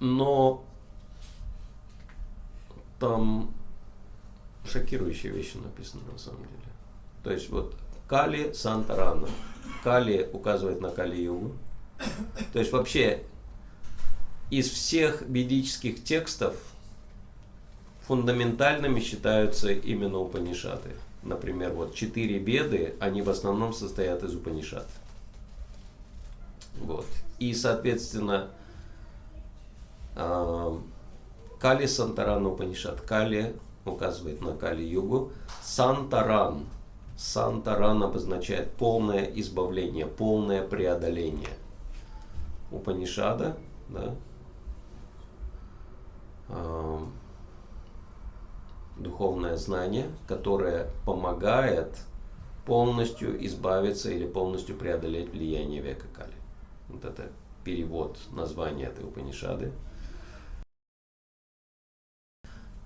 Но там шокирующие вещи написаны на самом деле. То есть вот Кали Сантарана. Кали указывает на Кали-югу. То есть вообще из всех ведических текстов фундаментальными считаются именно Упанишаты. Например, вот четыре беды, они в основном состоят из Упанишат. Вот. И, соответственно, Кали Сантаран Упанишат. Кали указывает на Кали-югу. Сантаран. Сантаран обозначает полное избавление, полное преодоление. Упанишада, да, духовное знание, которое помогает полностью избавиться или полностью преодолеть влияние века Кали. Вот это перевод названия этой Упанишады.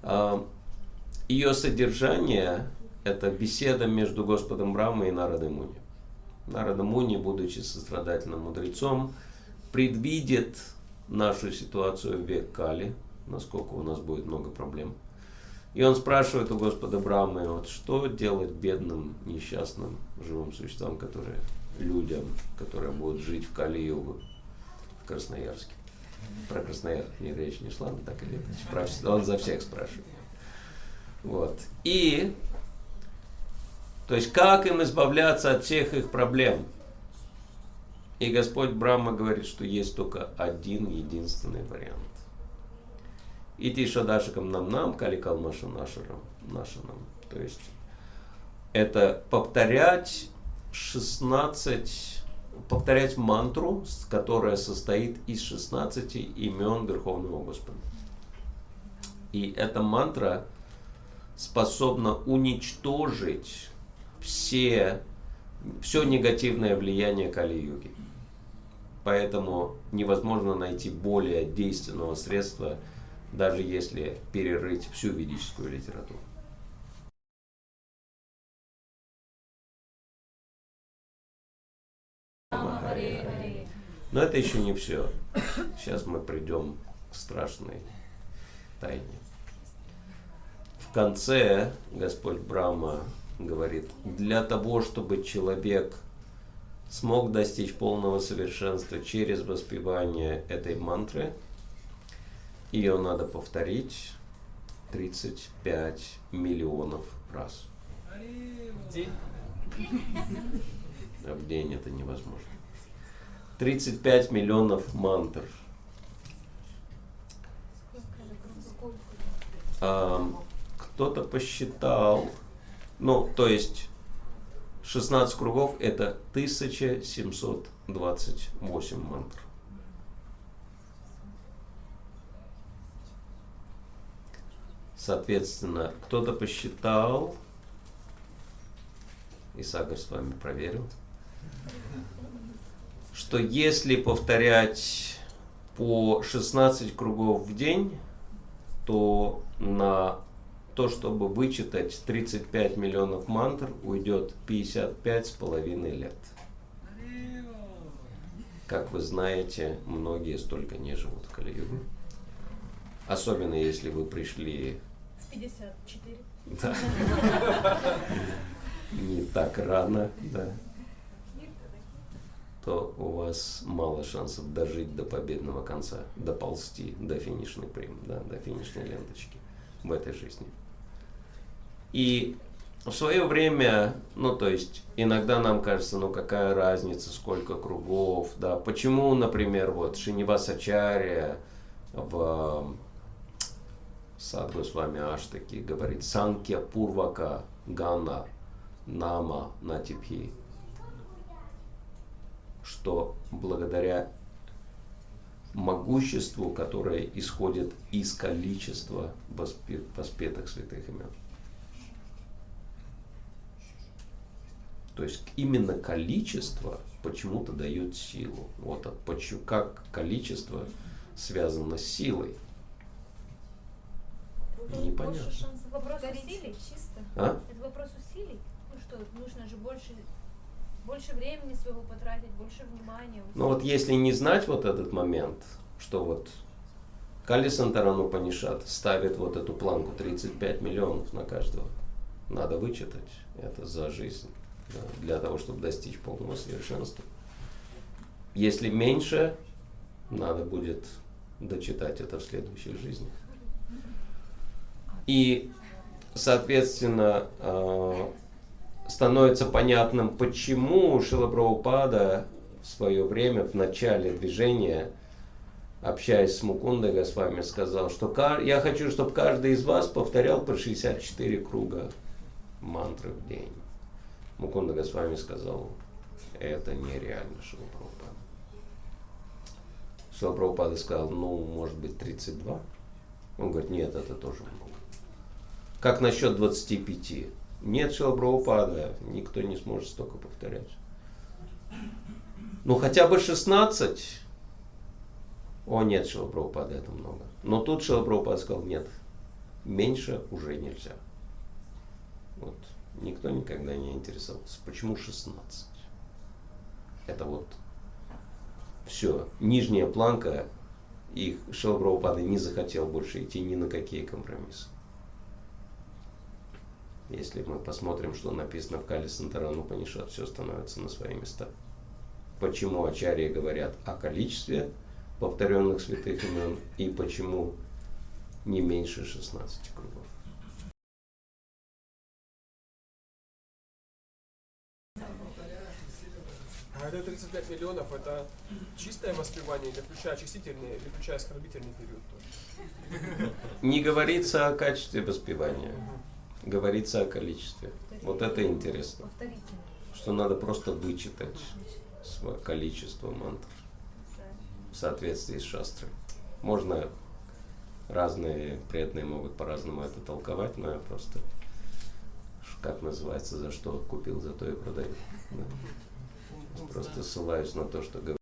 Ее содержание – это беседа между Господом Брамой и Народом Муни. Нарада Муни, будучи сострадательным мудрецом, предвидит нашу ситуацию в век Кали, насколько у нас будет много проблем. И он спрашивает у Господа Брамы, вот что делать бедным, несчастным живым существам, которые людям, которые будут жить в Кали-Югу, в Красноярске. Про Красноярск не речь не шла, но так или иначе. Он за всех спрашивает. Вот. И, то есть, как им избавляться от всех их проблем? И Господь Брахма говорит, что есть только один единственный вариант. Идти шадашикам нам нам, каликал нашарам нашанам. То есть, это повторять 16, повторять мантру, которая состоит из 16 имен Верховного Господа. И эта мантра способна уничтожить все, все негативное влияние Кали-юги. Поэтому невозможно найти более действенного средства, даже если перерыть всю ведическую литературу. Но это еще не все. Сейчас мы придем к страшной тайне. В конце Господь Брама говорит, для того, чтобы человек смог достичь полного совершенства через воспевание этой мантры, ее надо повторить 35 миллионов раз. В день? А в день это невозможно. 35 миллионов мантр. Кто-то посчитал, ну, то есть 16 кругов это 1728 мантр. Соответственно, кто-то посчитал, и Сагар с вами проверил, что если повторять по 16 кругов в день, то на то, чтобы вычитать 35 миллионов мантр, уйдет 55 с половиной лет. Как вы знаете, многие столько не живут в Кали-югу. Особенно если вы пришли... С 54. Да. Не так рано, да то у вас мало шансов дожить до победного конца, доползти до финишной прим, да, до финишной ленточки в этой жизни. И в свое время, ну то есть иногда нам кажется, ну какая разница, сколько кругов, да, почему, например, вот Шинивасачария в Садгу с вами Аштаки говорит Санкья Пурвака Гана Нама Натипхи что благодаря могуществу, которое исходит из количества воспетых святых имен. То есть именно количество почему-то дает силу. Вот как количество связано с силой. Непонятно. Вопрос усилий чисто. А? Это вопрос усилий. Ну что, нужно же больше больше времени своего потратить, больше внимания. Ну вот если не знать вот этот момент, что вот Калисантарану Панишат ставит вот эту планку 35 миллионов на каждого. Надо вычитать это за жизнь да, для того, чтобы достичь полного совершенства. Если меньше, надо будет дочитать это в следующей жизни. И, соответственно, э, становится понятным, почему Шилапрабхупада в свое время, в начале движения, общаясь с Мукундой Госвами, сказал, что я хочу, чтобы каждый из вас повторял по 64 круга мантры в день. Мукунда Госвами сказал, это нереально, Шилапрабхупада. Шилапрабхупада сказал, ну, может быть, 32. Он говорит, нет, это тоже много. Как насчет 25? Нет Шилапрабхупада, никто не сможет столько повторять. Ну, хотя бы 16 о, нет, Шилапрабхупада, это много. Но тут Шилапрабхупада сказал, нет, меньше уже нельзя. Вот. Никто никогда не интересовался. Почему 16? Это вот все. Нижняя планка, и Шилапрабхупада не захотел больше идти ни на какие компромиссы. Если мы посмотрим, что написано в Кали Сантарану Панишат, все становится на свои места. Почему Ачарьи говорят о количестве повторенных святых имен и почему не меньше 16 кругов. А это 35 миллионов, это чистое воспевание или включая очистительный, или включая оскорбительный период тоже? Не говорится о качестве воспевания, говорится о количестве. Вот это интересно. Что надо просто вычитать количество мантр в соответствии с шастрой. Можно разные преданные могут по-разному это толковать, но я просто, как называется, за что купил, за то и продаю. Да. Просто ссылаюсь на то, что говорю.